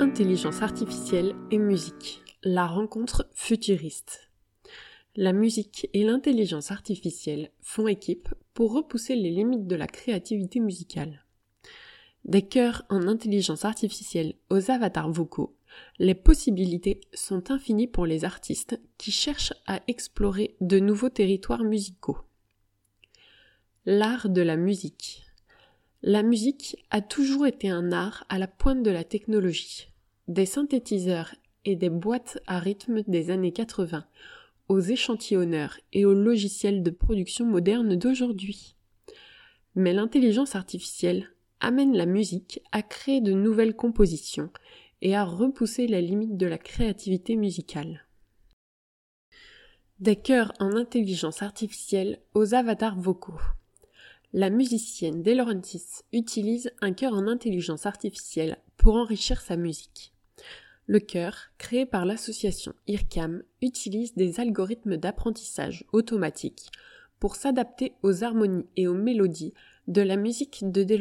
Intelligence artificielle et musique. La rencontre futuriste. La musique et l'intelligence artificielle font équipe pour repousser les limites de la créativité musicale. Des chœurs en intelligence artificielle aux avatars vocaux, les possibilités sont infinies pour les artistes qui cherchent à explorer de nouveaux territoires musicaux. L'art de la musique. La musique a toujours été un art à la pointe de la technologie. Des synthétiseurs et des boîtes à rythme des années 80 aux échantillonneurs et aux logiciels de production modernes d'aujourd'hui. Mais l'intelligence artificielle amène la musique à créer de nouvelles compositions et à repousser la limite de la créativité musicale. Des chœurs en intelligence artificielle aux avatars vocaux. La musicienne De utilise un chœur en intelligence artificielle pour enrichir sa musique. Le chœur, créé par l'association IRCAM, utilise des algorithmes d'apprentissage automatique pour s'adapter aux harmonies et aux mélodies de la musique de De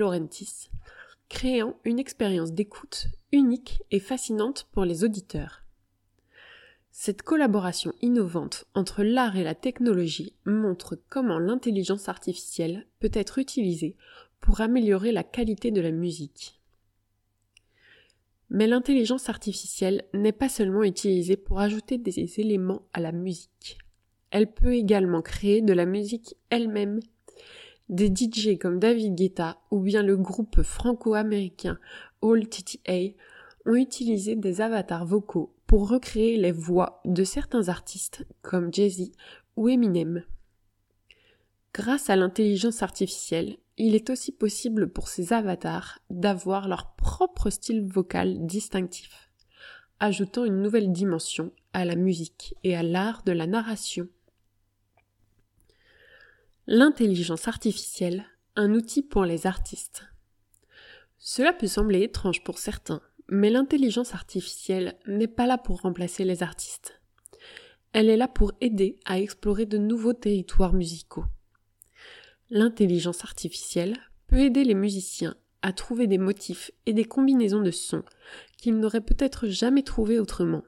créant une expérience d'écoute unique et fascinante pour les auditeurs. Cette collaboration innovante entre l'art et la technologie montre comment l'intelligence artificielle peut être utilisée pour améliorer la qualité de la musique. Mais l'intelligence artificielle n'est pas seulement utilisée pour ajouter des éléments à la musique. Elle peut également créer de la musique elle-même. Des DJ comme David Guetta ou bien le groupe franco-américain All TTA ont utilisé des avatars vocaux pour recréer les voix de certains artistes comme Jay-Z ou Eminem. Grâce à l'intelligence artificielle, il est aussi possible pour ces avatars d'avoir leur propre style vocal distinctif, ajoutant une nouvelle dimension à la musique et à l'art de la narration. L'intelligence artificielle, un outil pour les artistes. Cela peut sembler étrange pour certains, mais l'intelligence artificielle n'est pas là pour remplacer les artistes. Elle est là pour aider à explorer de nouveaux territoires musicaux. L'intelligence artificielle peut aider les musiciens à trouver des motifs et des combinaisons de sons qu'ils n'auraient peut-être jamais trouvés autrement,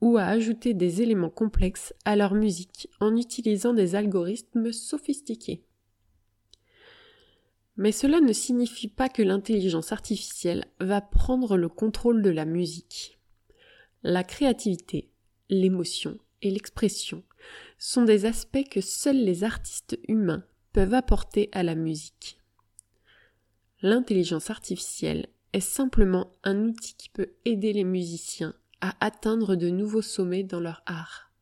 ou à ajouter des éléments complexes à leur musique en utilisant des algorithmes sophistiqués. Mais cela ne signifie pas que l'intelligence artificielle va prendre le contrôle de la musique. La créativité, l'émotion et l'expression sont des aspects que seuls les artistes humains apporter à la musique. L'intelligence artificielle est simplement un outil qui peut aider les musiciens à atteindre de nouveaux sommets dans leur art.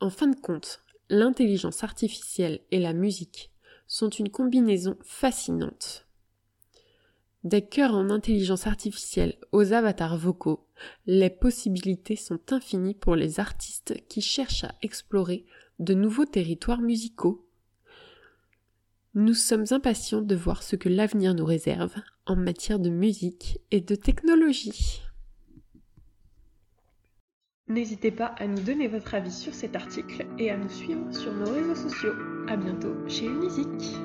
En fin de compte, l'intelligence artificielle et la musique sont une combinaison fascinante. Des cœurs en intelligence artificielle aux avatars vocaux, les possibilités sont infinies pour les artistes qui cherchent à explorer de nouveaux territoires musicaux. Nous sommes impatients de voir ce que l'avenir nous réserve en matière de musique et de technologie. N'hésitez pas à nous donner votre avis sur cet article et à nous suivre sur nos réseaux sociaux. A bientôt chez Unisic.